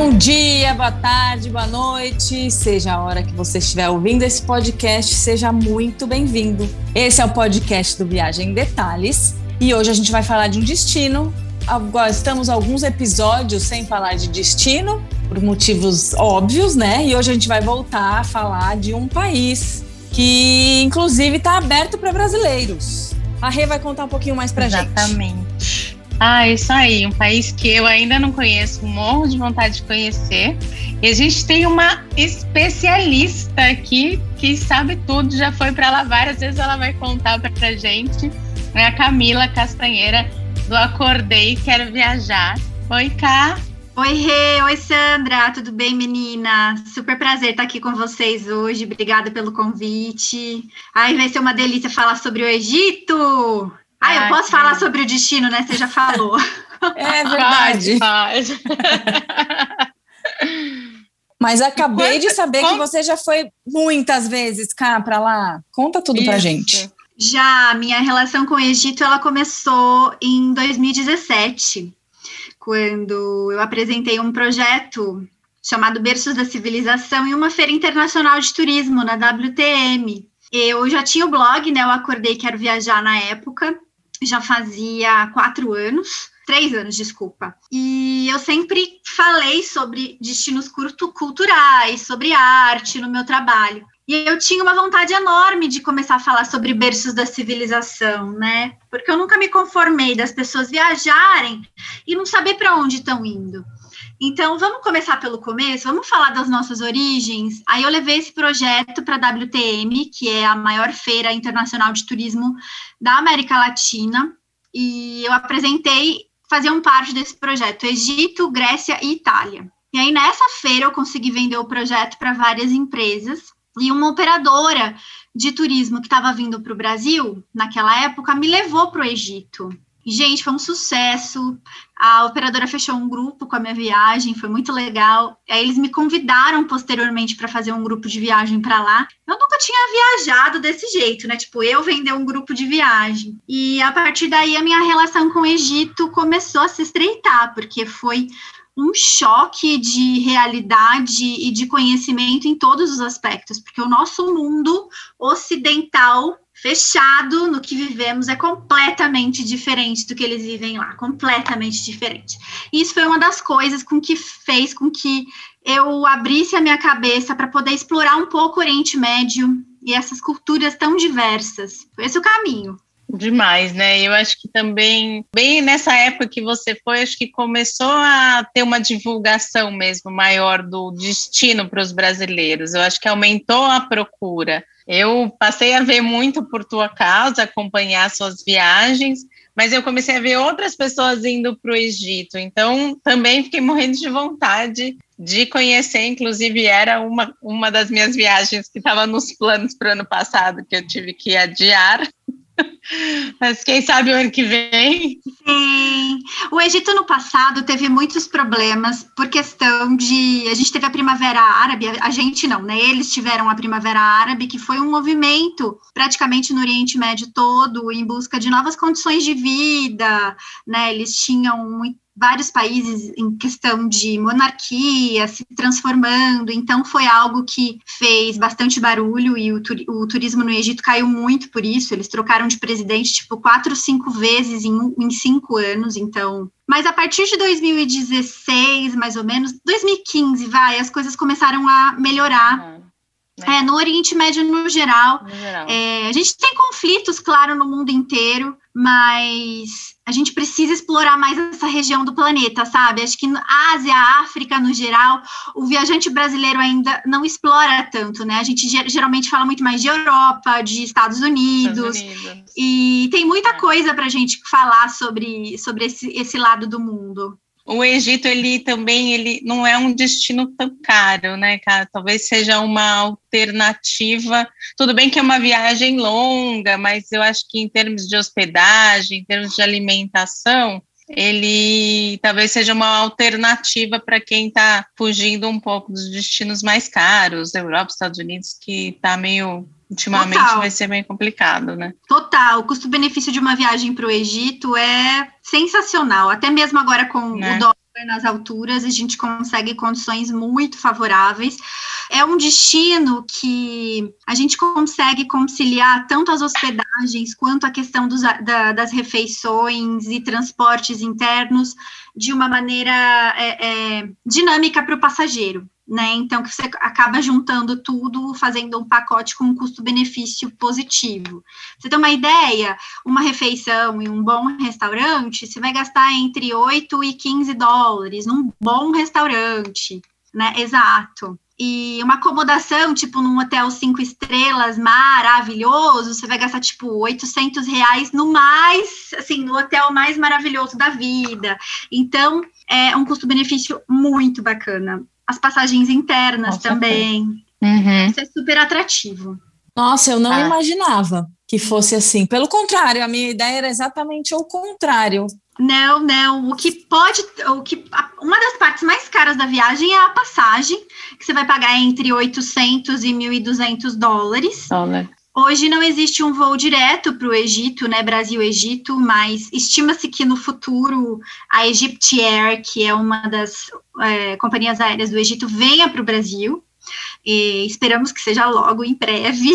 Bom dia, boa tarde, boa noite, seja a hora que você estiver ouvindo esse podcast, seja muito bem-vindo. Esse é o podcast do Viagem em Detalhes e hoje a gente vai falar de um destino. Estamos alguns episódios sem falar de destino, por motivos óbvios, né? E hoje a gente vai voltar a falar de um país que, inclusive, está aberto para brasileiros. A Rê vai contar um pouquinho mais para gente. Exatamente. Ah, isso aí, um país que eu ainda não conheço, morro de vontade de conhecer. E a gente tem uma especialista aqui que sabe tudo, já foi para lá várias vezes, ela vai contar para a gente. É a Camila Castanheira, do Acordei Quero Viajar. Oi, Cá. Oi, Rê. Oi, Sandra. Tudo bem, menina? Super prazer estar aqui com vocês hoje. Obrigada pelo convite. Ai, vai ser uma delícia falar sobre o Egito. Ah, eu posso falar sobre o destino, né? Você já falou. É verdade. Pode, pode. Mas acabei de saber que você já foi muitas vezes cá para lá. Conta tudo para gente. Já, minha relação com o Egito, ela começou em 2017, quando eu apresentei um projeto chamado Berços da Civilização em uma feira internacional de turismo na WTM. Eu já tinha o blog, né? Eu acordei quero viajar na época já fazia quatro anos, três anos, desculpa. E eu sempre falei sobre destinos culturais, sobre arte no meu trabalho. E eu tinha uma vontade enorme de começar a falar sobre berços da civilização, né? Porque eu nunca me conformei das pessoas viajarem e não saber para onde estão indo. Então, vamos começar pelo começo, vamos falar das nossas origens. Aí eu levei esse projeto para a WTM, que é a maior feira internacional de turismo da América Latina, e eu apresentei, faziam parte desse projeto, Egito, Grécia e Itália. E aí, nessa feira, eu consegui vender o projeto para várias empresas, e uma operadora de turismo que estava vindo para o Brasil, naquela época, me levou para o Egito. Gente, foi um sucesso. A operadora fechou um grupo com a minha viagem, foi muito legal. Aí eles me convidaram posteriormente para fazer um grupo de viagem para lá. Eu nunca tinha viajado desse jeito, né? Tipo, eu vender um grupo de viagem. E a partir daí a minha relação com o Egito começou a se estreitar, porque foi um choque de realidade e de conhecimento em todos os aspectos, porque o nosso mundo ocidental fechado no que vivemos é completamente diferente do que eles vivem lá, completamente diferente. E isso foi uma das coisas com que fez com que eu abrisse a minha cabeça para poder explorar um pouco o Oriente Médio e essas culturas tão diversas. Foi esse o caminho. Demais, né? Eu acho que também, bem nessa época que você foi, acho que começou a ter uma divulgação mesmo maior do destino para os brasileiros. Eu acho que aumentou a procura. Eu passei a ver muito por tua causa, acompanhar suas viagens, mas eu comecei a ver outras pessoas indo para o Egito. Então, também fiquei morrendo de vontade de conhecer. Inclusive, era uma, uma das minhas viagens que estava nos planos para o ano passado, que eu tive que adiar. Mas quem sabe o ano que vem? Sim. O Egito no passado teve muitos problemas por questão de. A gente teve a Primavera Árabe, a gente não, né? Eles tiveram a Primavera Árabe, que foi um movimento praticamente no Oriente Médio todo em busca de novas condições de vida, né? Eles tinham muito vários países em questão de monarquia se transformando, então foi algo que fez bastante barulho e o, o, turismo no Egito caiu muito por isso. Eles trocaram de presidente tipo quatro, cinco vezes em, em cinco anos, então. Mas a partir de 2016, mais ou menos, 2015, vai, as coisas começaram a melhorar. Uhum. Né? É, no Oriente Médio no geral. No geral. É, a gente tem conflitos, claro, no mundo inteiro, mas a gente precisa explorar mais essa região do planeta, sabe? Acho que na Ásia, África no geral, o viajante brasileiro ainda não explora tanto, né? A gente geralmente fala muito mais de Europa, de Estados Unidos, Estados Unidos. e tem muita é. coisa para a gente falar sobre, sobre esse, esse lado do mundo o Egito ele também ele não é um destino tão caro, né, cara? Talvez seja uma alternativa. Tudo bem que é uma viagem longa, mas eu acho que em termos de hospedagem, em termos de alimentação, ele talvez seja uma alternativa para quem está fugindo um pouco dos destinos mais caros, Europa, Estados Unidos, que está meio ultimamente Total. vai ser bem complicado, né? Total. O custo-benefício de uma viagem para o Egito é sensacional. Até mesmo agora com né? o dólar nas alturas, a gente consegue condições muito favoráveis. É um destino que a gente consegue conciliar tanto as hospedagens quanto a questão dos, da, das refeições e transportes internos de uma maneira é, é, dinâmica para o passageiro né? Então, que você acaba juntando tudo, fazendo um pacote com um custo-benefício positivo. Você tem uma ideia? Uma refeição em um bom restaurante, você vai gastar entre 8 e 15 dólares num bom restaurante, né? Exato. E uma acomodação, tipo, num hotel cinco estrelas maravilhoso, você vai gastar, tipo, 800 reais no mais, assim, no hotel mais maravilhoso da vida. Então, é um custo-benefício muito bacana as passagens internas Nossa, também. Uhum. Isso é super atrativo. Nossa, eu não ah. imaginava que fosse assim. Pelo contrário, a minha ideia era exatamente o contrário. Não, não. O que pode, o que uma das partes mais caras da viagem é a passagem, que você vai pagar entre 800 e 1.200 dólares. Dólar. Hoje não existe um voo direto para o Egito, né, Brasil-Egito, mas estima-se que no futuro a Egypt Air, que é uma das é, companhias aéreas do Egito, venha para o Brasil. E esperamos que seja logo, em breve.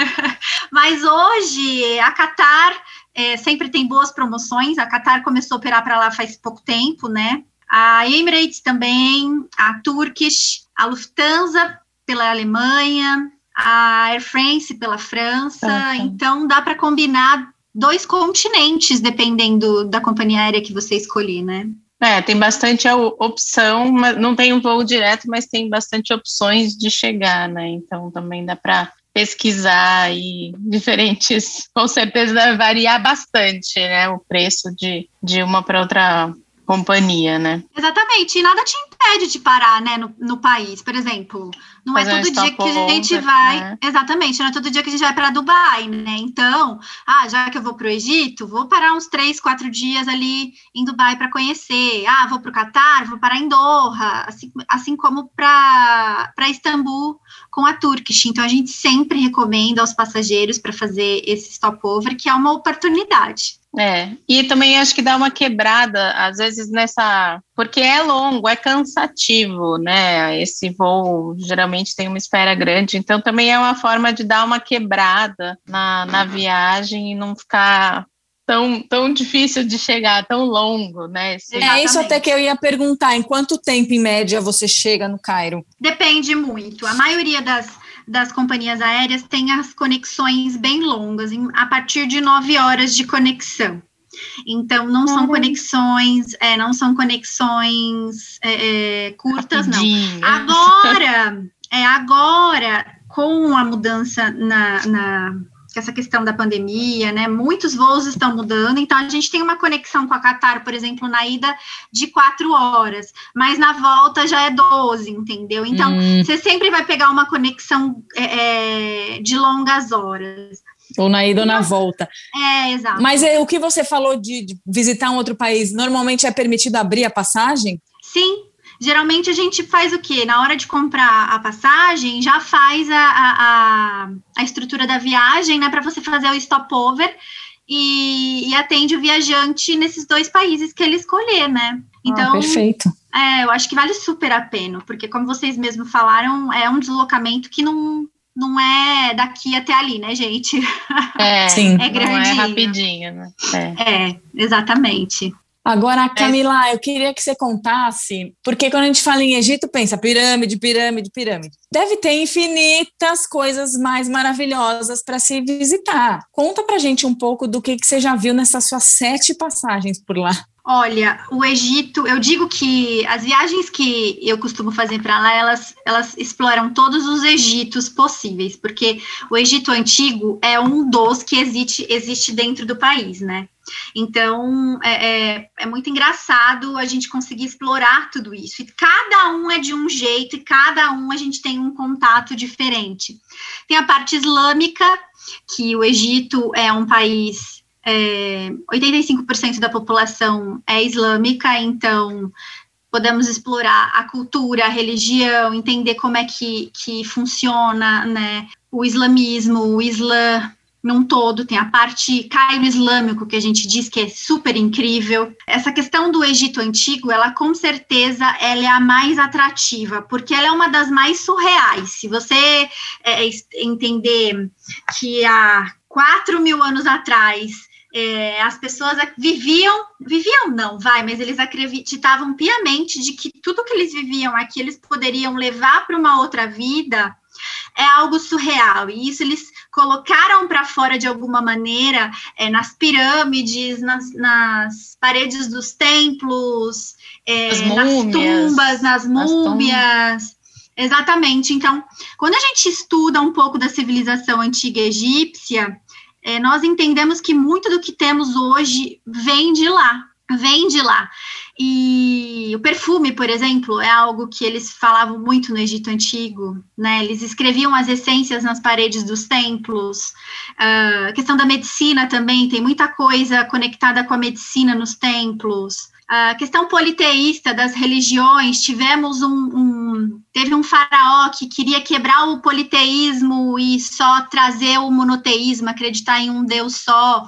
mas hoje a Qatar é, sempre tem boas promoções. A Qatar começou a operar para lá faz pouco tempo, né? A Emirates também, a Turkish, a Lufthansa pela Alemanha, a Air France pela França, ah, tá. então dá para combinar dois continentes, dependendo da companhia aérea que você escolher, né? É, tem bastante opção, não tem um voo direto, mas tem bastante opções de chegar, né? Então também dá para pesquisar e diferentes, com certeza deve variar bastante, né? O preço de, de uma para outra companhia, né? Exatamente, e nada te impede de parar, né, no, no país, por exemplo. Não é todo dia que a gente vai. Né? Exatamente, não é todo dia que a gente vai para Dubai, né? Então, ah, já que eu vou para o Egito, vou parar uns três, quatro dias ali em Dubai para conhecer. Ah, vou para o Catar, vou parar em Doha, assim, assim como para Istambul com a Turkish. Então, a gente sempre recomenda aos passageiros para fazer esse stopover, que é uma oportunidade. É, e também acho que dá uma quebrada, às vezes, nessa. Porque é longo, é cansativo, né? Esse voo geralmente tem uma espera grande, então também é uma forma de dar uma quebrada na, na viagem e não ficar tão, tão difícil de chegar, tão longo, né? É isso até que eu ia perguntar, em quanto tempo, em média, você chega no Cairo? Depende muito. A maioria das das companhias aéreas tem as conexões bem longas, em, a partir de nove horas de conexão. Então, não são conexões, é, não são conexões é, é, curtas, Rapidinho. não. Agora, é agora, com a mudança na, na essa questão da pandemia, né? Muitos voos estão mudando, então a gente tem uma conexão com a Qatar, por exemplo, na ida de quatro horas, mas na volta já é 12, entendeu? Então, hum. você sempre vai pegar uma conexão é, é, de longas horas. Ou na ida ou na volta. É, exato. Mas é, o que você falou de, de visitar um outro país, normalmente é permitido abrir a passagem? Sim, Geralmente a gente faz o quê? Na hora de comprar a passagem, já faz a, a, a estrutura da viagem, né, para você fazer o stopover e, e, atende o viajante nesses dois países que ele escolher, né? Ah, então, ah, perfeito. É, eu acho que vale super a pena, porque como vocês mesmos falaram, é um deslocamento que não, não é daqui até ali, né, gente? É, Sim. é grandinho. Não é rapidinho, né? É, é exatamente. Agora, Camila, eu queria que você contasse, porque quando a gente fala em Egito, pensa pirâmide, pirâmide, pirâmide. Deve ter infinitas coisas mais maravilhosas para se visitar. Conta pra gente um pouco do que, que você já viu nessas suas sete passagens por lá. Olha, o Egito, eu digo que as viagens que eu costumo fazer para lá, elas, elas exploram todos os Egitos possíveis, porque o Egito antigo é um dos que existe, existe dentro do país, né? Então, é, é, é, muito engraçado a gente conseguir explorar tudo isso. E cada um é de um jeito, e cada um a gente tem um contato diferente. Tem a parte islâmica, que o Egito é um país é, 85% da população é islâmica, então podemos explorar a cultura, a religião, entender como é que, que funciona né, o islamismo, o islã num todo, tem a parte Cairo Islâmico, que a gente diz que é super incrível. Essa questão do Egito Antigo, ela com certeza ela é a mais atrativa, porque ela é uma das mais surreais. Se você é, entender que há quatro mil anos atrás é, as pessoas viviam, viviam não, vai, mas eles acreditavam piamente de que tudo que eles viviam aqui eles poderiam levar para uma outra vida é algo surreal. E isso eles colocaram para fora de alguma maneira é, nas pirâmides, nas, nas, paredes dos templos, é, nas tumbas, nas múmias. Exatamente. Então, quando a gente estuda um pouco da civilização antiga egípcia, é, nós entendemos que muito do que temos hoje vem de lá, vem de lá. E o perfume, por exemplo, é algo que eles falavam muito no Egito Antigo, né? Eles escreviam as essências nas paredes dos templos. Uh, a questão da medicina também, tem muita coisa conectada com a medicina nos templos. A questão politeísta das religiões, tivemos um, um, teve um faraó que queria quebrar o politeísmo e só trazer o monoteísmo, acreditar em um Deus só.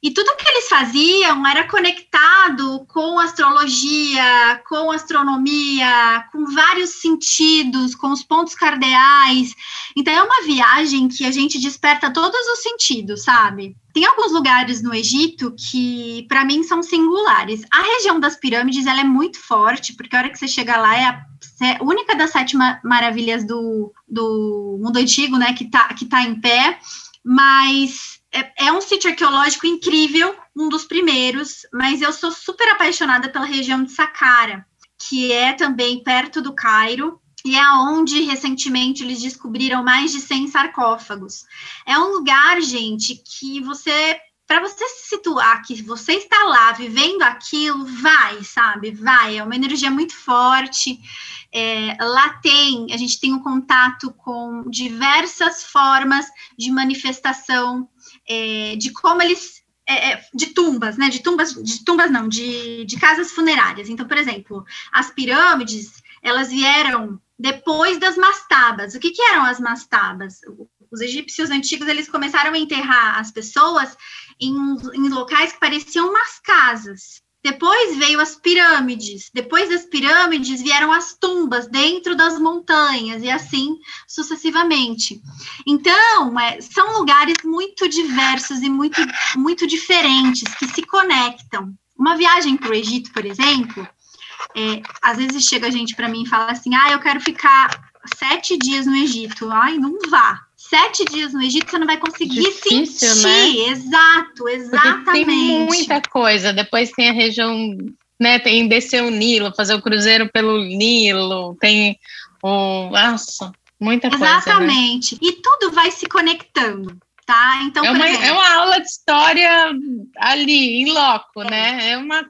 E tudo que eles faziam era conectado com astrologia, com astronomia, com vários sentidos, com os pontos cardeais. Então é uma viagem que a gente desperta todos os sentidos, sabe? Tem alguns lugares no Egito que, para mim, são singulares. A região das pirâmides ela é muito forte, porque a hora que você chega lá é a única das sete maravilhas do, do mundo antigo, né, que está que tá em pé. Mas é, é um sítio arqueológico incrível, um dos primeiros, mas eu sou super apaixonada pela região de Saqqara, que é também perto do Cairo, e é onde recentemente eles descobriram mais de 100 sarcófagos. É um lugar, gente, que você para você se situar que você está lá vivendo aquilo, vai, sabe? Vai, é uma energia muito forte. É, lá tem, a gente tem um contato com diversas formas de manifestação é, de como eles é, é, de tumbas, né? De tumbas, de tumbas não, de, de casas funerárias. Então, por exemplo, as pirâmides, elas vieram depois das mastabas. O que, que eram as mastabas? Os egípcios antigos, eles começaram a enterrar as pessoas em, em locais que pareciam umas casas. Depois veio as pirâmides. Depois das pirâmides vieram as tumbas dentro das montanhas e assim sucessivamente. Então, é, são lugares muito diversos e muito, muito diferentes que se conectam. Uma viagem para o Egito, por exemplo, é, às vezes chega gente para mim e fala assim: ah, eu quero ficar sete dias no Egito. Ai, não vá sete dias no Egito, você não vai conseguir Difícil, sentir. Né? Exato, exatamente. Porque tem muita coisa. Depois tem a região, né? Tem descer o Nilo, fazer o cruzeiro pelo Nilo, tem o. Nossa, muita coisa. Né? Exatamente. Né? E tudo vai se conectando. Tá? Então, é, uma, exemplo, é uma aula de história ali, em loco, né? É uma.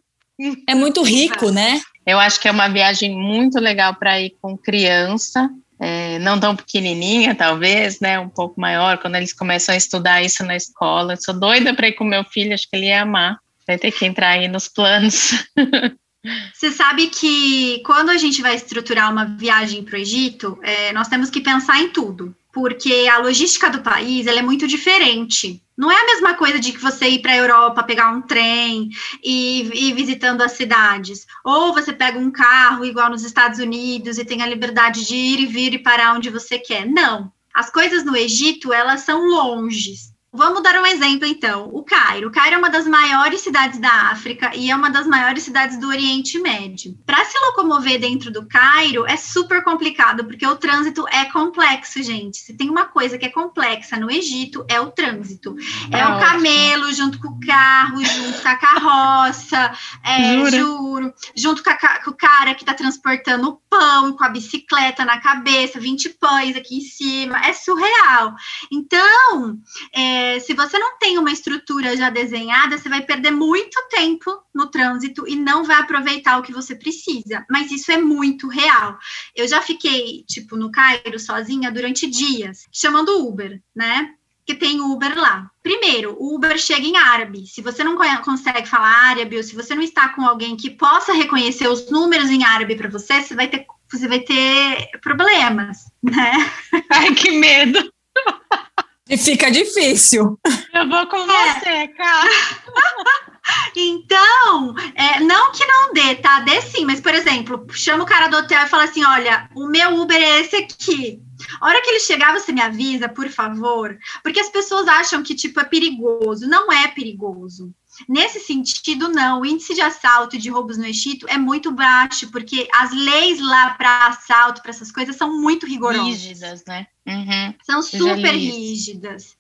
É muito rico, né? Eu acho que é uma viagem muito legal para ir com criança, é, não tão pequenininha, talvez, né, um pouco maior, quando eles começam a estudar isso na escola. Eu sou doida para ir com meu filho, acho que ele ia amar. Vai ter que entrar aí nos planos. Você sabe que quando a gente vai estruturar uma viagem para o Egito, é, nós temos que pensar em tudo, porque a logística do país é muito diferente. Não é a mesma coisa de que você ir para a Europa, pegar um trem e ir visitando as cidades. Ou você pega um carro, igual nos Estados Unidos, e tem a liberdade de ir e vir e parar onde você quer. Não. As coisas no Egito, elas são longes. Vamos dar um exemplo, então. O Cairo. O Cairo é uma das maiores cidades da África e é uma das maiores cidades do Oriente Médio. Para se locomover dentro do Cairo é super complicado, porque o trânsito é complexo, gente. Se tem uma coisa que é complexa no Egito, é o trânsito. É, é o camelo junto com o carro, junto com a carroça, é, juro, junto com, a, com, o cara que está transportando o pão com a bicicleta na cabeça, 20 pães aqui em cima. É surreal. Então, é, é, se você não tem uma estrutura já desenhada, você vai perder muito tempo no trânsito e não vai aproveitar o que você precisa. Mas isso é muito real. Eu já fiquei, tipo, no Cairo sozinha durante dias, chamando Uber, né? que tem Uber lá. Primeiro, o Uber chega em árabe. Se você não consegue falar árabe ou se você não está com alguém que possa reconhecer os números em árabe para você, você vai ter você vai ter problemas, né? Ai, que medo. E fica difícil. Eu vou com é. você, cara. Então, é, não que não dê, tá? Dê sim, mas, por exemplo, chama o cara do hotel e fala assim: olha, o meu Uber é esse aqui. A hora que ele chegar, você me avisa, por favor. Porque as pessoas acham que, tipo, é perigoso. Não é perigoso. Nesse sentido, não. O índice de assalto e de roubos no Egito é muito baixo, porque as leis lá para assalto, para essas coisas, são muito rigorosas. Rígidas, né? Uhum. São super rígidas.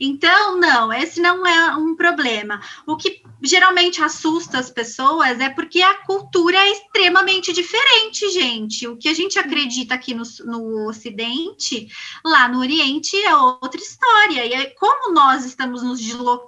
Então, não, esse não é um problema. O que geralmente assusta as pessoas é porque a cultura é extremamente diferente, gente. O que a gente acredita aqui no, no Ocidente, lá no Oriente, é outra história. E como nós estamos nos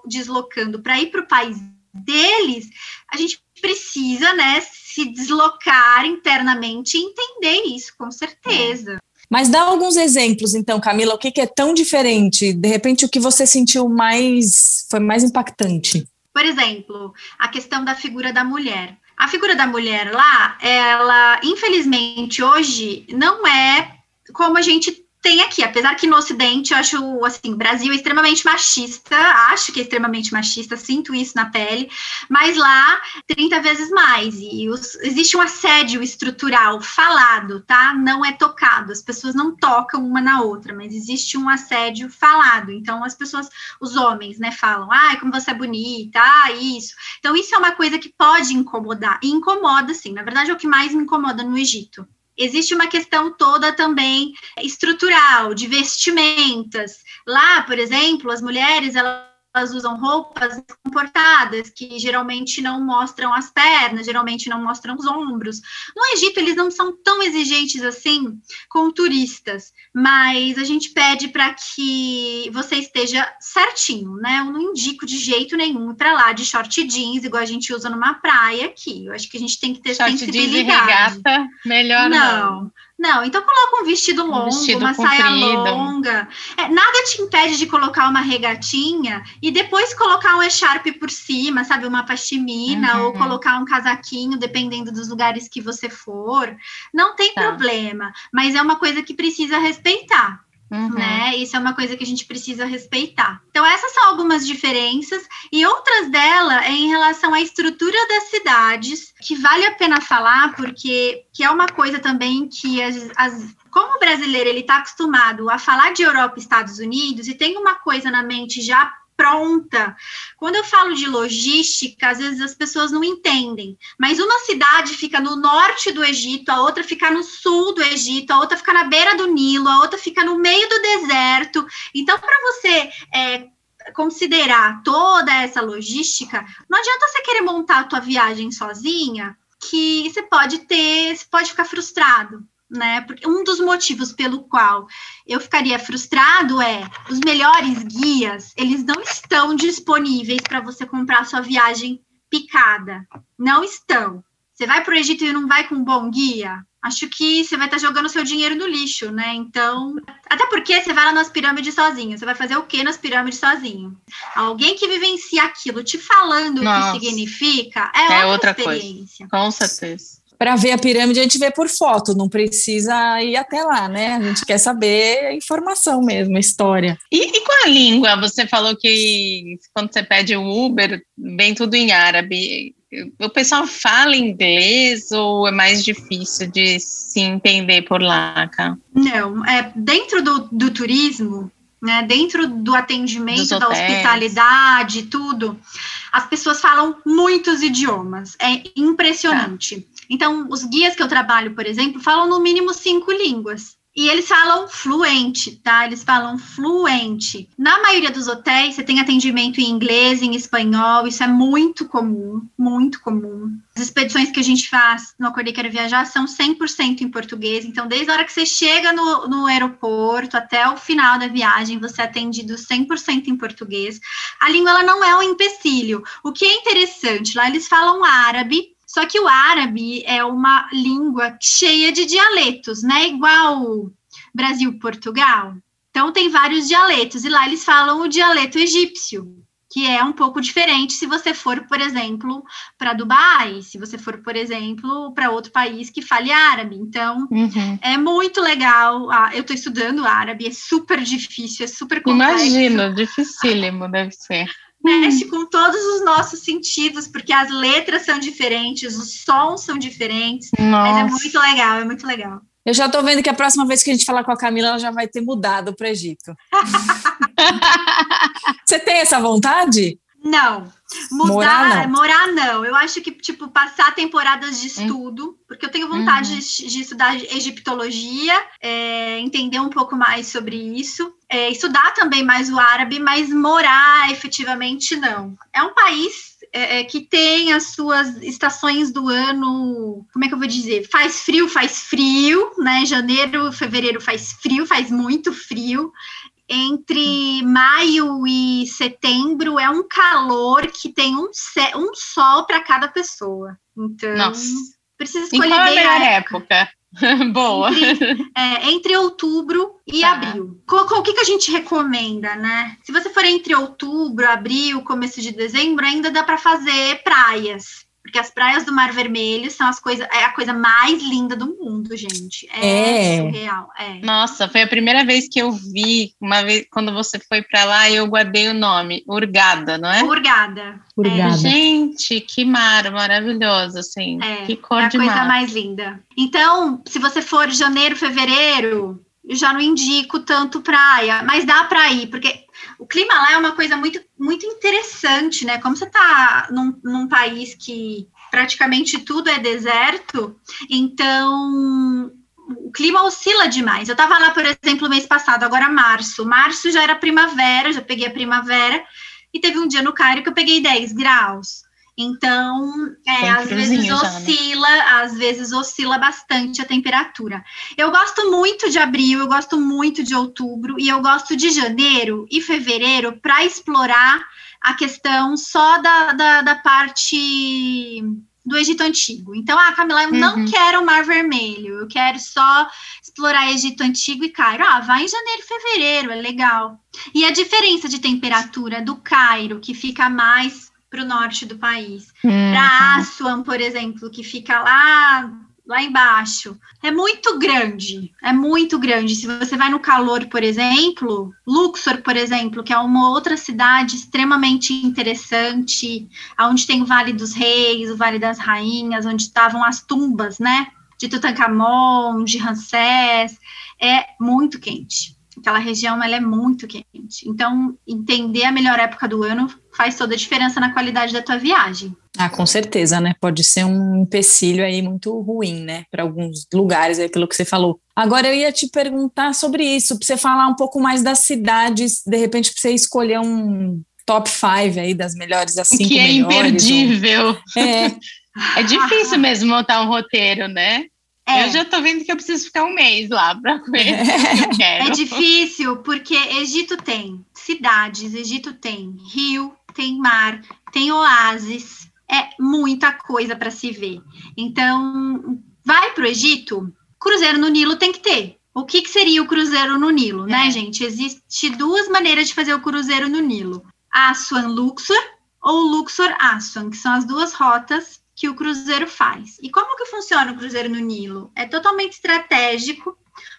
deslocando para ir para o país deles, a gente precisa, né, se deslocar internamente e entender isso, com certeza. Mas dá alguns exemplos, então, Camila, o que, que é tão diferente? De repente, o que você sentiu mais foi mais impactante? Por exemplo, a questão da figura da mulher. A figura da mulher lá, ela, infelizmente, hoje não é como a gente tem aqui, apesar que no Ocidente eu acho assim, Brasil é extremamente machista, acho que é extremamente machista, sinto isso na pele, mas lá 30 vezes mais. E os, existe um assédio estrutural falado, tá? Não é tocado, as pessoas não tocam uma na outra, mas existe um assédio falado. Então as pessoas, os homens, né, falam: "Ai, como você é bonita", ah, isso. Então isso é uma coisa que pode incomodar. E incomoda sim. Na verdade é o que mais me incomoda no Egito existe uma questão toda também estrutural, de vestimentas. Lá, por exemplo, as mulheres, elas elas usam roupas comportadas, que geralmente não mostram as pernas, geralmente não mostram os ombros. No Egito, eles não são tão exigentes assim com turistas, mas a gente pede para que você esteja certinho, né? Eu não indico de jeito nenhum para lá de short jeans, igual a gente usa numa praia aqui. Eu acho que a gente tem que ter short sensibilidade. Jeans e regata, melhor não. não. Não, então coloca um vestido longo, um vestido uma comprido. saia longa. É, nada te impede de colocar uma regatinha e depois colocar um echarpe por cima, sabe? Uma pashmina uhum. ou colocar um casaquinho, dependendo dos lugares que você for. Não tem tá. problema, mas é uma coisa que precisa respeitar. Uhum. Né? Isso é uma coisa que a gente precisa respeitar. Então, essas são algumas diferenças, e outras delas é em relação à estrutura das cidades, que vale a pena falar, porque que é uma coisa também que as, as como o brasileiro ele está acostumado a falar de Europa e Estados Unidos e tem uma coisa na mente já pronta. Quando eu falo de logística, às vezes as pessoas não entendem, mas uma cidade fica no norte do Egito, a outra fica no sul do Egito, a outra fica na beira do Nilo, a outra fica no meio do deserto. Então, para você é, considerar toda essa logística, não adianta você querer montar a tua viagem sozinha, que você pode ter, você pode ficar frustrado né? Porque um dos motivos pelo qual eu ficaria frustrado é os melhores guias, eles não estão disponíveis para você comprar sua viagem picada. Não estão. Você vai para o Egito e não vai com um bom guia? Acho que você vai estar tá jogando seu dinheiro no lixo, né? Então, até porque você vai lá nas pirâmides sozinho. Você vai fazer o que nas pirâmides sozinho? Alguém que vivencia aquilo te falando Nossa. o que significa é, é outra, outra experiência. Coisa. Com certeza para ver a pirâmide a gente vê por foto, não precisa ir até lá, né? A gente quer saber a informação mesmo, a história. E, e com a língua? Você falou que quando você pede o Uber, vem tudo em árabe. O pessoal fala inglês ou é mais difícil de se entender por lá, cara? Não, é dentro do, do turismo, né, dentro do atendimento, da hospitalidade, tudo, as pessoas falam muitos idiomas. É impressionante. É. Então, os guias que eu trabalho, por exemplo, falam no mínimo cinco línguas. E eles falam fluente, tá? Eles falam fluente. Na maioria dos hotéis, você tem atendimento em inglês, em espanhol, isso é muito comum, muito comum. As expedições que a gente faz no Acordei Quero Viajar são 100% em português, então desde a hora que você chega no, no aeroporto até o final da viagem, você é atendido 100% em português. A língua, ela não é um empecilho. O que é interessante, lá eles falam árabe, só que o árabe é uma língua cheia de dialetos, né? Igual Brasil-Portugal. Então tem vários dialetos, e lá eles falam o dialeto egípcio. que é um pouco diferente se você for, por exemplo, para Dubai, se você for, por exemplo, para outro país que fale árabe. Então, uhum. é muito legal. Ah, eu estou estudando árabe, é super difícil, é super complexo. Imagino, dificílimo deve ser. Mexe com todos os nossos sentidos, porque as letras são diferentes, os sons são diferentes. Nossa. Mas é muito legal, é muito legal. Eu já estou vendo que a próxima vez que a gente falar com a Camila, ela já vai ter mudado para o Egito. Você tem essa vontade? Não. Mudar, morar não. morar não. Eu acho que, tipo, passar temporadas de hum. estudo, porque eu tenho vontade uhum. de, de, estudar egiptologia, é, entender um pouco mais sobre isso, é, estudar também mais o árabe, mas morar efetivamente não. É um país é, é, que tem as suas estações do ano, como é que eu vou dizer? Faz frio, faz frio, né? Janeiro, fevereiro faz frio, faz muito frio. Entre maio e setembro é um calor que tem um, um sol para cada pessoa. Então, Nossa. precisa escolher. E qual é a melhor época? Boa. Entre, é, entre, outubro e tá. abril. o que, que a gente recomenda, né? Se você for entre outubro, abril, começo de dezembro, ainda dá para fazer praias. Porque as praias do Mar Vermelho são as coisas, é a coisa mais linda do mundo, gente. É, é. surreal. É. Nossa, foi a primeira vez que eu vi, uma vez quando você foi para lá, eu guardei o nome, Urgada, não é? Urgada. Urgada. É. Gente, que mar maravilhoso, assim. É, que cor é a de coisa mar. mais linda. Então, se você for janeiro, fevereiro, eu já não indico tanto praia, mas dá para ir, porque o clima lá é uma coisa muito, muito interessante, né? Como você está num, num país que praticamente tudo é deserto, então o clima oscila demais. Eu estava lá, por exemplo, mês passado, agora março. Março já era primavera, já peguei a primavera, e teve um dia no Cairo que eu peguei 10 graus. Então, é, às vezes já, né? oscila, né? às vezes oscila bastante a temperatura. Eu gosto muito de abril, eu gosto muito de outubro e eu gosto de janeiro e fevereiro para explorar a questão só da, da, da, parte do Egito Antigo. Então, ah, Camila, eu uhum. não quero o Mar Vermelho, eu quero só explorar Egito Antigo e Cairo. Ah, vai em janeiro e fevereiro, é legal. E a diferença de temperatura do Cairo, que fica mais para o norte do país. Uhum. Para Assuan, por exemplo, que fica lá lá embaixo. É muito grande, é muito grande. Se você vai no calor, por exemplo, Luxor, por exemplo, que é uma outra cidade extremamente interessante, onde tem o Vale dos Reis, o Vale das Rainhas, onde estavam as tumbas, né? De Tutankhamon, de Ramsés, é muito quente aquela região ela é muito quente. Então, entender a melhor época do ano faz toda a diferença na qualidade da tua viagem. Ah, com certeza, né? Pode ser um empecilho aí muito ruim, né? Para alguns lugares aí, pelo que você falou. Agora eu ia te perguntar sobre isso, para você falar um pouco mais das cidades, de repente para você escolher um top 5 aí das melhores, as cinco que é melhores. Que é imperdível. Ou... É. é difícil mesmo montar um roteiro, né? É. Eu já tô vendo que eu preciso ficar um mês lá para conhecer o que eu quero. É difícil, porque Egito tem cidades, Egito tem rio, tem mar, tem oásis, é muita coisa para se ver. Então, vai para o Egito, cruzeiro no Nilo tem que ter. O que, que seria o cruzeiro no Nilo, né, é. né, gente? Existe duas maneiras de fazer o cruzeiro no Nilo: Aswan Luxor ou Luxor Aswan, que são as duas rotas que o Cruzeiro faz. E como que funciona o Cruzeiro no Nilo? É totalmente estratégico,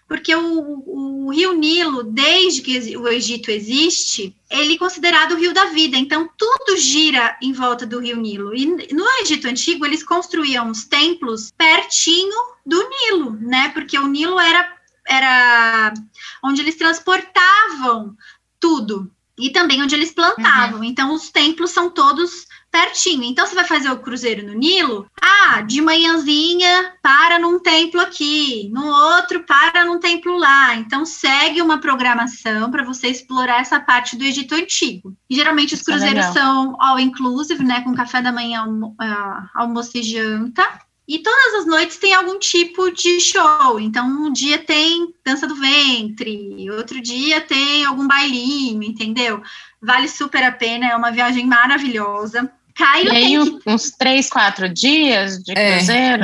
porque o, o, Rio Nilo, desde que o Egito existe, ele é considerado o rio da vida, então tudo gira em volta do Rio Nilo. E no Egito Antigo, eles construíam os templos pertinho do Nilo, né? Porque o Nilo era, era onde eles transportavam tudo e também onde eles plantavam. Uhum. Então, os templos são todos pertinho. Então, você vai fazer o cruzeiro no Nilo? Ah, de manhãzinha, para num templo aqui, no outro, para num templo lá. Então, segue uma programação para você explorar essa parte do Egito Antigo. E, geralmente, os Isso é cruzeiros é são all-inclusive, né? Com café da manhã, almo uh, almoço e janta. E todas as noites tem algum tipo de show. Então, um dia tem dança do ventre, outro dia tem algum bailinho, entendeu? Vale super a pena, é uma viagem maravilhosa. Caio e aí, que... uns três, quatro dias de é, cruzeiro?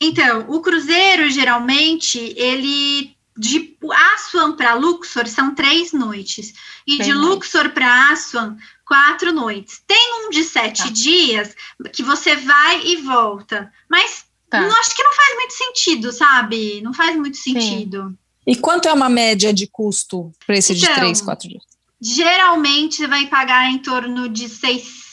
Então, o cruzeiro, geralmente, ele de Aswan para Luxor são três noites. E Bem de Luxor para Aswan quatro noites. Tem um de sete tá. dias que você vai e volta, mas tá. não acho que não faz muito sentido, sabe? Não faz muito sentido. Sim. E quanto é uma média de custo para esse então, de três, quatro dias? Geralmente você vai pagar em torno de 600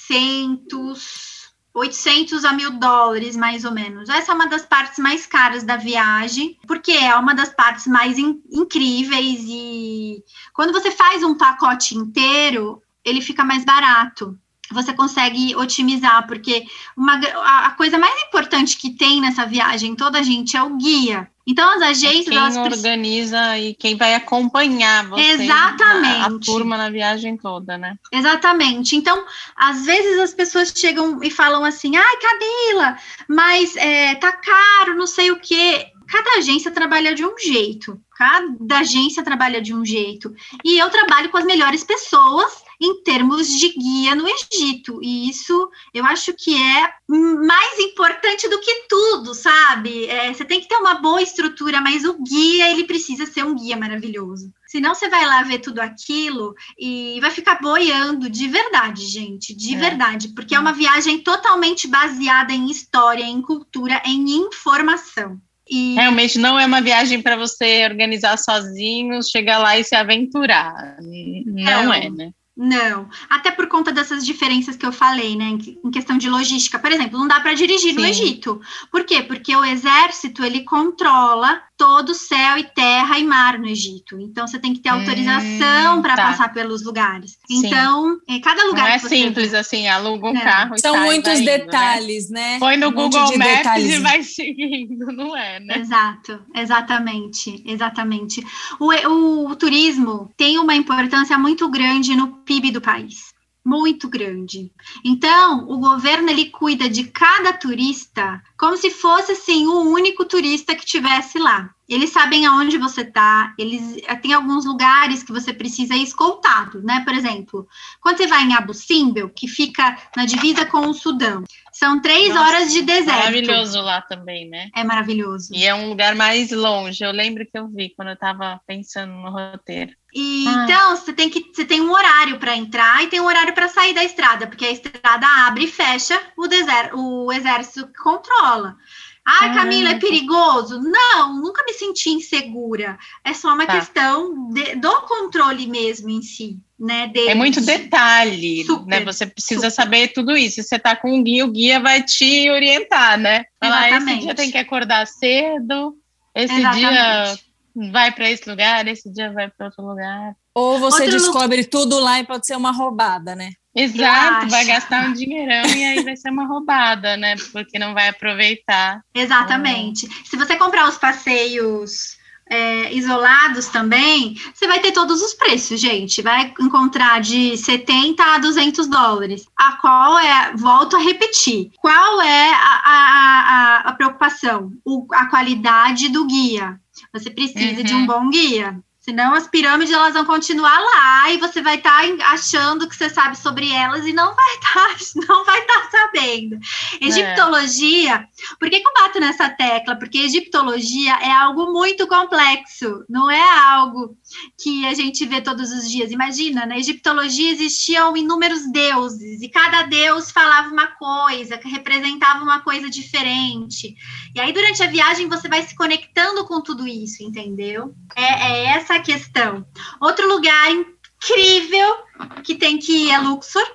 800 a mil dólares, mais ou menos. Essa é uma das partes mais caras da viagem, porque é uma das partes mais in incríveis. E quando você faz um pacote inteiro, ele fica mais barato. Você consegue otimizar, porque uma, a, a coisa mais importante que tem nessa viagem toda, gente, é o guia. Então, as agências. Quem elas organiza e quem vai acompanhar você. Exatamente. A, a, turma na viagem toda, né? Exatamente. Então, às vezes as pessoas chegam e falam assim: ai, Camila, mas é, tá caro, não sei o quê. Cada agência trabalha de um jeito. Cada agência trabalha de um jeito. E eu trabalho com as melhores pessoas em termos de guia no Egito. E isso eu acho que é mais importante do que tudo, sabe? É, você tem que ter uma boa estrutura, mas o guia, ele precisa ser um guia maravilhoso. Senão você vai lá ver tudo aquilo e vai ficar boiando de verdade, gente, de é. verdade, porque é uma viagem totalmente baseada em história, em cultura, em informação. E... Realmente não é uma viagem para você organizar sozinho, chegar lá e se aventurar. Não é, é né? Não, até por conta dessas diferenças que eu falei, né, em questão de logística. Por exemplo, não dá para dirigir Sim. no Egito. Por quê? Porque o exército ele controla todo céu e terra e mar no Egito. Então você tem que ter autorização hum, para tá. passar pelos lugares. Sim. Então, é, cada lugar. Não é simples assim, aluga um não. carro. São muitos indo, né? detalhes, né? né? Põe no um Google de Maps detalhes. e vai seguindo, não é, né? Exato, exatamente, exatamente. O, o, o turismo tem uma importância muito grande no PIB do país muito grande. Então, o governo ele cuida de cada turista como se fosse assim o único turista que tivesse lá. Eles sabem aonde você está, eles eh, tem alguns lugares que você precisa ir escoltado, né? Por exemplo, quando você vai em Abu Simbel, que fica na divisa com o Sudão, são três Nossa, horas de deserto. Maravilhoso lá também, né? É maravilhoso. E é um lugar mais longe. Eu lembro que eu vi quando eu estava pensando no roteiro. E, ah. Então, você tem que você tem um horário para entrar e tem um horário para sair da estrada, porque a estrada abre e fecha, o, deserto, o exército controla. Ah, Camila, é perigoso? Não, nunca me senti insegura. É só uma tá. questão de, do controle mesmo em si, né? Deles. É muito detalhe, né? super, né? Você precisa super. saber tudo isso. Se você tá com um guia, o guia vai te orientar, né? Falar, Exatamente. esse dia tem que acordar cedo, esse Exatamente. dia vai para esse lugar, esse dia vai para outro lugar. Ou você outro descobre lugar. tudo lá e pode ser uma roubada, né? Exato, vai gastar um dinheirão e aí vai ser uma roubada, né? Porque não vai aproveitar. Exatamente. Se você comprar os passeios é, isolados também, você vai ter todos os preços, gente. Vai encontrar de 70 a 200 dólares. A qual é, volto a repetir, qual é a, a, a, a preocupação? O, a qualidade do guia. Você precisa uhum. de um uhum. bom guia. Senão as pirâmides elas vão continuar lá e você vai estar tá achando que você sabe sobre elas e não vai estar tá, não vai estar tá sabendo. Egiptologia, é. por que, que eu bato nessa tecla? Porque egiptologia é algo muito complexo, não é algo que a gente vê todos os dias. Imagina, na egiptologia existiam inúmeros deuses e cada deus falava uma coisa, que representava uma coisa diferente. E aí durante a viagem você vai se conectando com tudo isso, entendeu? É, é essa essa questão. Outro lugar incrível que tem que ir é Luxor,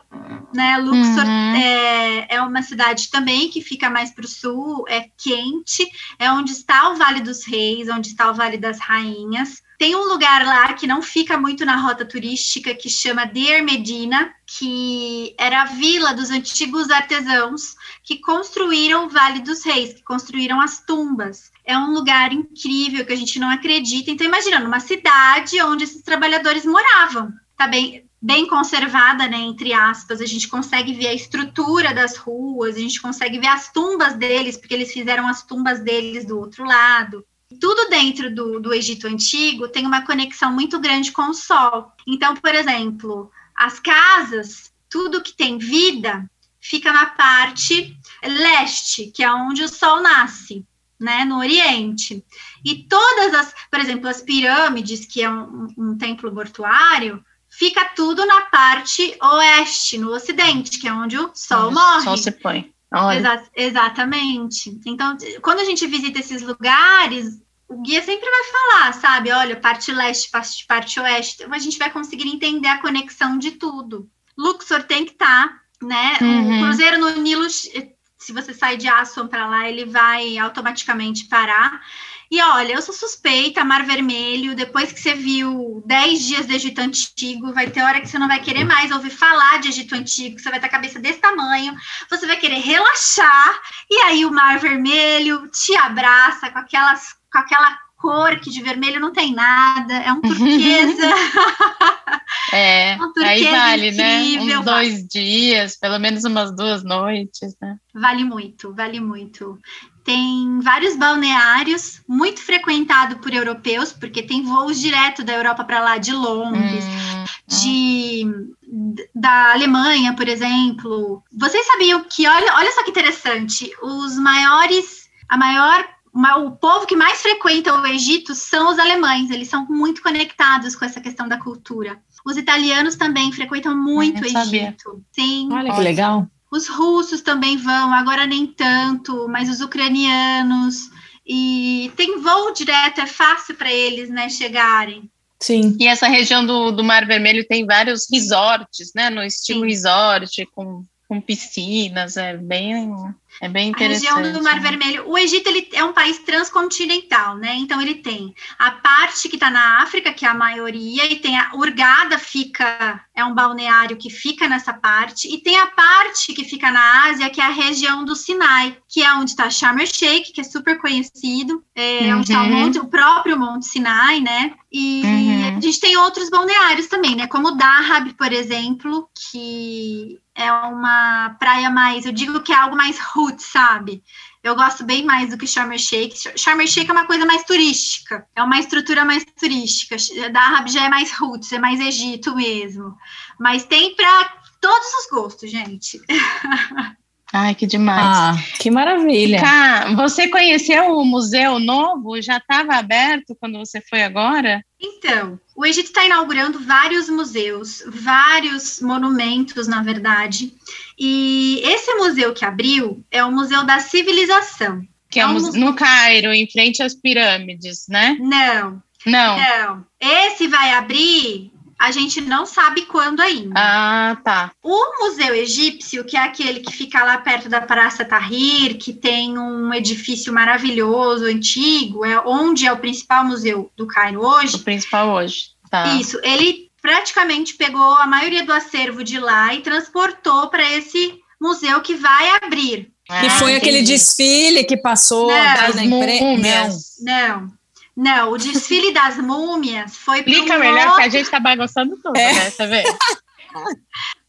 né? Luxor uhum. é, é uma cidade também que fica mais para o sul, é quente, é onde está o Vale dos Reis, onde está o Vale das Rainhas. Tem um lugar lá que não fica muito na rota turística, que chama Deir Medina, que era a vila dos antigos artesãos que construíram o Vale dos Reis, que construíram as tumbas. É um lugar incrível que a gente não acredita. Então, imagina, uma cidade onde esses trabalhadores moravam. Tá bem, bem conservada, né, entre aspas, a gente consegue ver a estrutura das ruas, a gente consegue ver as tumbas deles, porque eles fizeram as tumbas deles do outro lado tudo dentro do, do Egito Antigo tem uma conexão muito grande com o Sol. Então, por exemplo, as casas, tudo que tem vida, fica na parte leste, que é onde o Sol nasce, né, no Oriente. E todas as, por exemplo, as pirâmides, que é um, um templo mortuário, fica tudo na parte oeste, no ocidente, que é onde o sol morre. O sol se põe. Exa exatamente. Então, quando a gente visita esses lugares, o guia sempre vai falar, sabe? Olha, parte leste, parte, parte oeste. Então, a gente vai conseguir entender a conexão de tudo. Luxor tem que estar, tá, né? Uhum. O cruzeiro no Nilo, se você sai de Aswan para lá, ele vai automaticamente parar. E olha, eu sou suspeita, Mar Vermelho, depois que você viu 10 dias do Egito Antigo, vai ter hora que você não vai querer mais ouvir falar de Egito Antigo, você vai ter a cabeça desse tamanho, você vai querer relaxar, e aí o Mar Vermelho te abraça com aquelas com aquela cor que de vermelho não tem nada, é um turquesa. é, aí vale, né? né? Uns dois dias, pelo menos umas duas noites, né? Vale muito, vale muito. Tem vários balneários, muito frequentado por europeus, porque tem voos direto da Europa para lá, de Londres, hum, de da Alemanha, por exemplo. Vocês sabiam que, olha, olha só que interessante, os maiores, a maior o povo que mais frequenta o Egito são os alemães, eles são muito conectados com essa questão da cultura. Os italianos também frequentam muito o Egito. Sabia. Sim. Olha que legal. Os russos também vão, agora nem tanto, mas os ucranianos. E tem voo direto, é fácil para eles né, chegarem. Sim. E essa região do, do Mar Vermelho tem vários resorts, né? No estilo Sim. resort, com, com piscinas, é bem é bem interessante. A região do Mar né? Vermelho. O Egito ele é um país transcontinental, né? Então ele tem a parte que está na África, que é a maioria, e tem a Urgada fica é um balneário que fica nessa parte, e tem a parte que fica na Ásia, que é a região do Sinai, que é onde está Sharm el Sheikh, que é super conhecido, é uhum. onde está o, o próprio Monte Sinai, né? E uhum. a gente tem outros balneários também, né? Como Dahab, por exemplo, que é uma praia mais, eu digo que é algo mais roots, sabe? Eu gosto bem mais do que Sharm el Sheikh. Sharm el Sheikh é uma coisa mais turística, é uma estrutura mais turística. Dahab já é mais roots, é mais Egito mesmo. Mas tem para todos os gostos, gente. Ai, que demais. Ah, que maravilha. Cá, você conheceu o Museu Novo? Já estava aberto quando você foi agora? Então, o Egito está inaugurando vários museus, vários monumentos, na verdade. E esse museu que abriu é o Museu da Civilização. Que é, é um no Cairo, em frente às pirâmides, né? Não. Não. Não. Esse vai abrir a gente não sabe quando ainda. Ah, tá. O Museu Egípcio, que é aquele que fica lá perto da Praça Tahrir, que tem um edifício maravilhoso, antigo, é onde é o principal museu do Cairo hoje. O principal hoje, tá. Isso, ele praticamente pegou a maioria do acervo de lá e transportou para esse museu que vai abrir. Ah, e foi entendi. aquele desfile que passou não, na imprensa? Não, não. O desfile das múmias foi Explica melhor outro... que a gente está bagunçando tudo, é. né? Você vê?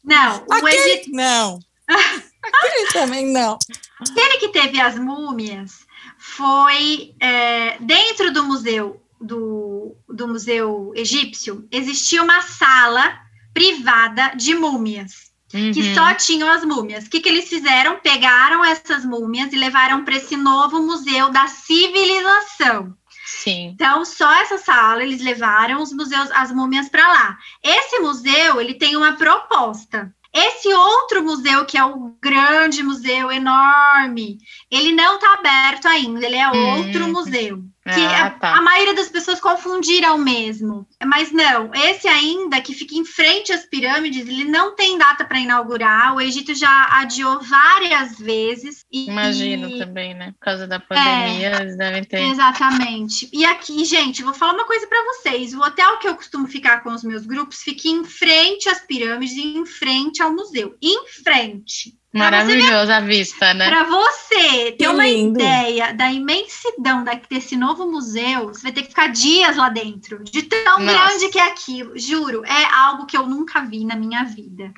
Não, o Aquele... Egito... Não. Aquele também não. Aquele que teve as múmias foi é, dentro do museu do, do museu egípcio existia uma sala privada de múmias uhum. que só tinham as múmias. O que, que eles fizeram? Pegaram essas múmias e levaram para esse novo museu da civilização. Sim. Então, só essa sala eles levaram os museus, as múmias para lá. Esse museu, ele tem uma proposta. Esse outro museu, que é o grande museu enorme, ele não está aberto ainda, ele é hum. outro museu que ah, tá. a, maioria das pessoas confundiram mesmo. Mas não, esse ainda que fica em frente às pirâmides, ele não tem data para inaugurar. O Egito já adiou várias vezes. E, Imagino também, né? Por causa da pandemia, é, eles devem ter. Exatamente. E aqui, gente, vou falar uma coisa para vocês. O hotel que eu costumo ficar com os meus grupos fica em frente às pirâmides e em frente ao museu. Em frente. Maravilhosa a vista, né? Para você ter uma ideia da imensidão desse novo museu, você vai ter que ficar dias lá dentro, de tão Nossa. grande que é aquilo. Juro, é algo que eu nunca vi na minha vida.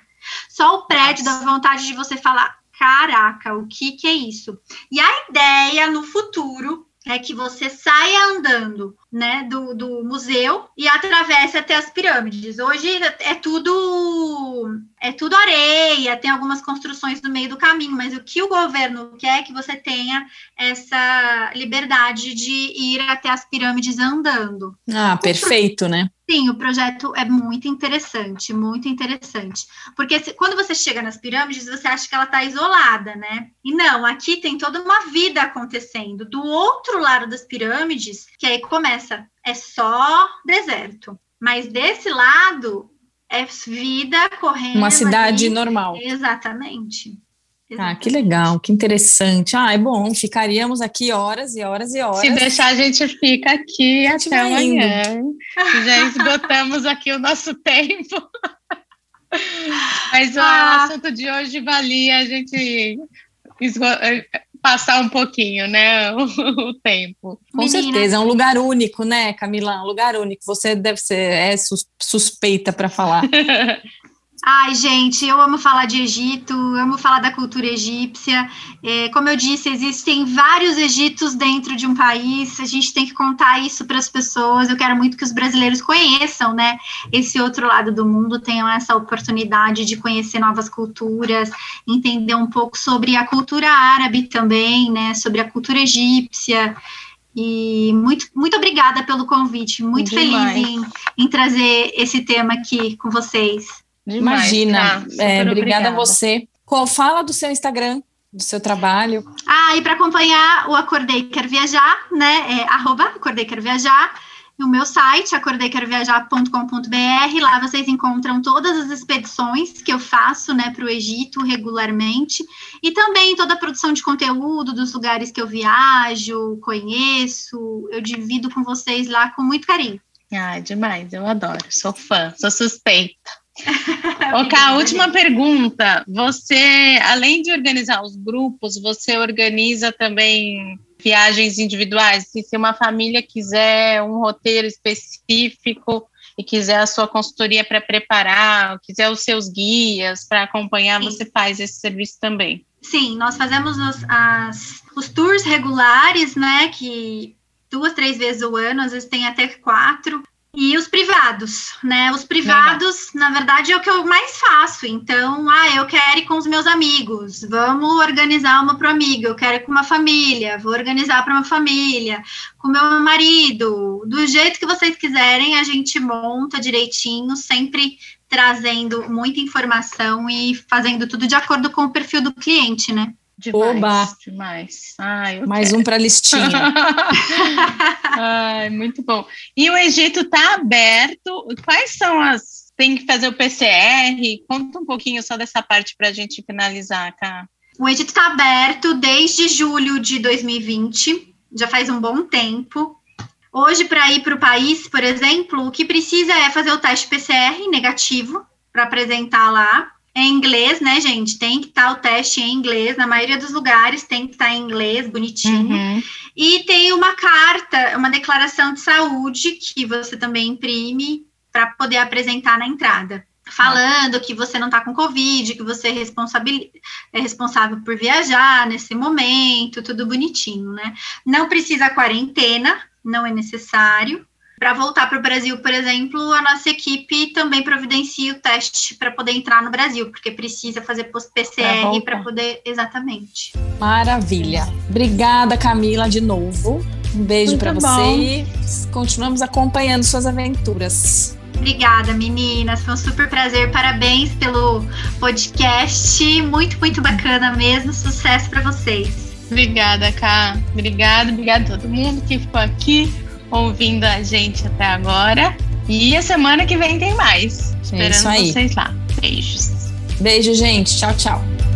Só o prédio Nossa. dá vontade de você falar: caraca, o que, que é isso? E a ideia no futuro é que você saia andando, né, do, do museu e atravesse até as pirâmides. Hoje é tudo é tudo areia, tem algumas construções no meio do caminho, mas o que o governo quer é que você tenha essa liberdade de ir até as pirâmides andando. Ah, perfeito, né? Sim, o projeto é muito interessante, muito interessante. Porque se, quando você chega nas pirâmides, você acha que ela está isolada, né? E não, aqui tem toda uma vida acontecendo. Do outro lado das pirâmides, que aí começa, é só deserto. Mas desse lado é vida correndo. Uma cidade ali. normal. Exatamente. Ah, que legal, que interessante. Ah, é bom, ficaríamos aqui horas e horas e horas. Se deixar, a gente fica aqui gente até amanhã. Já esgotamos aqui o nosso tempo. Mas ah. o assunto de hoje valia a gente passar um pouquinho, né, o, o tempo. Com Menina. certeza, é um lugar único, né, Camila? Um lugar único. Você deve ser é suspeita para falar. Ai, gente, eu amo falar de Egito, amo falar da cultura egípcia. É, como eu disse, existem vários Egitos dentro de um país, a gente tem que contar isso para as pessoas. Eu quero muito que os brasileiros conheçam, né, esse outro lado do mundo, tenham essa oportunidade de conhecer novas culturas, entender um pouco sobre a cultura árabe também, né, sobre a cultura egípcia. E muito, muito obrigada pelo convite, muito Demais. feliz em, em trazer esse tema aqui com vocês. Demais, Imagina. Tá? É, obrigada a você. Qual fala do seu Instagram, do seu trabalho? Ah, e para acompanhar o Acordei Quer Viajar, né? É arroba Acordei Quer Viajar. No meu site, acordeiqueroviajar.com.br, lá vocês encontram todas as expedições que eu faço, né, para o Egito regularmente, e também toda a produção de conteúdo dos lugares que eu viajo, conheço, eu divido com vocês lá com muito carinho. Ah, demais, eu adoro, sou fã, sou suspeita. Ok, a última pergunta. Você, além de organizar os grupos, você organiza também viagens individuais? Se uma família quiser um roteiro específico e quiser a sua consultoria para preparar, quiser os seus guias para acompanhar, Sim. você faz esse serviço também? Sim, nós fazemos os, as, os tours regulares, né? Que duas, três vezes ao ano, às vezes tem até quatro. E os privados, né? Os privados, na verdade, é o que eu mais faço. Então, ah, eu quero ir com os meus amigos, vamos organizar uma para amigo, eu quero ir com uma família, vou organizar para uma família, com meu marido. Do jeito que vocês quiserem, a gente monta direitinho, sempre trazendo muita informação e fazendo tudo de acordo com o perfil do cliente, né? Demais, Oba! Demais. Ai, Mais quero. um para a listinha. Ai, muito bom. E o Egito está aberto. Quais são as. Tem que fazer o PCR? Conta um pouquinho só dessa parte para a gente finalizar, tá? O Egito está aberto desde julho de 2020, já faz um bom tempo. Hoje, para ir para o país, por exemplo, o que precisa é fazer o teste PCR negativo para apresentar lá em inglês, né, gente? Tem que estar tá o teste em inglês. Na maioria dos lugares tem que estar tá em inglês, bonitinho. Uhum. E tem uma carta, uma declaração de saúde que você também imprime para poder apresentar na entrada. Falando que você não está com Covid, que você é, é responsável por viajar nesse momento, tudo bonitinho, né? Não precisa quarentena, não é necessário. Para voltar para o Brasil, por exemplo, a nossa equipe também providencia o teste para poder entrar no Brasil, porque precisa fazer post-PCR para poder. Exatamente. Maravilha. Obrigada, Camila, de novo. Um beijo para você e continuamos acompanhando suas aventuras. Obrigada, meninas. Foi um super prazer. Parabéns pelo podcast. Muito, muito bacana mesmo. Sucesso para vocês. Obrigada, Ká. Obrigada, obrigada a todo mundo que ficou aqui ouvindo a gente até agora. E a semana que vem tem mais. É Esperando vocês lá. Beijos. Beijo, gente. Tchau, tchau.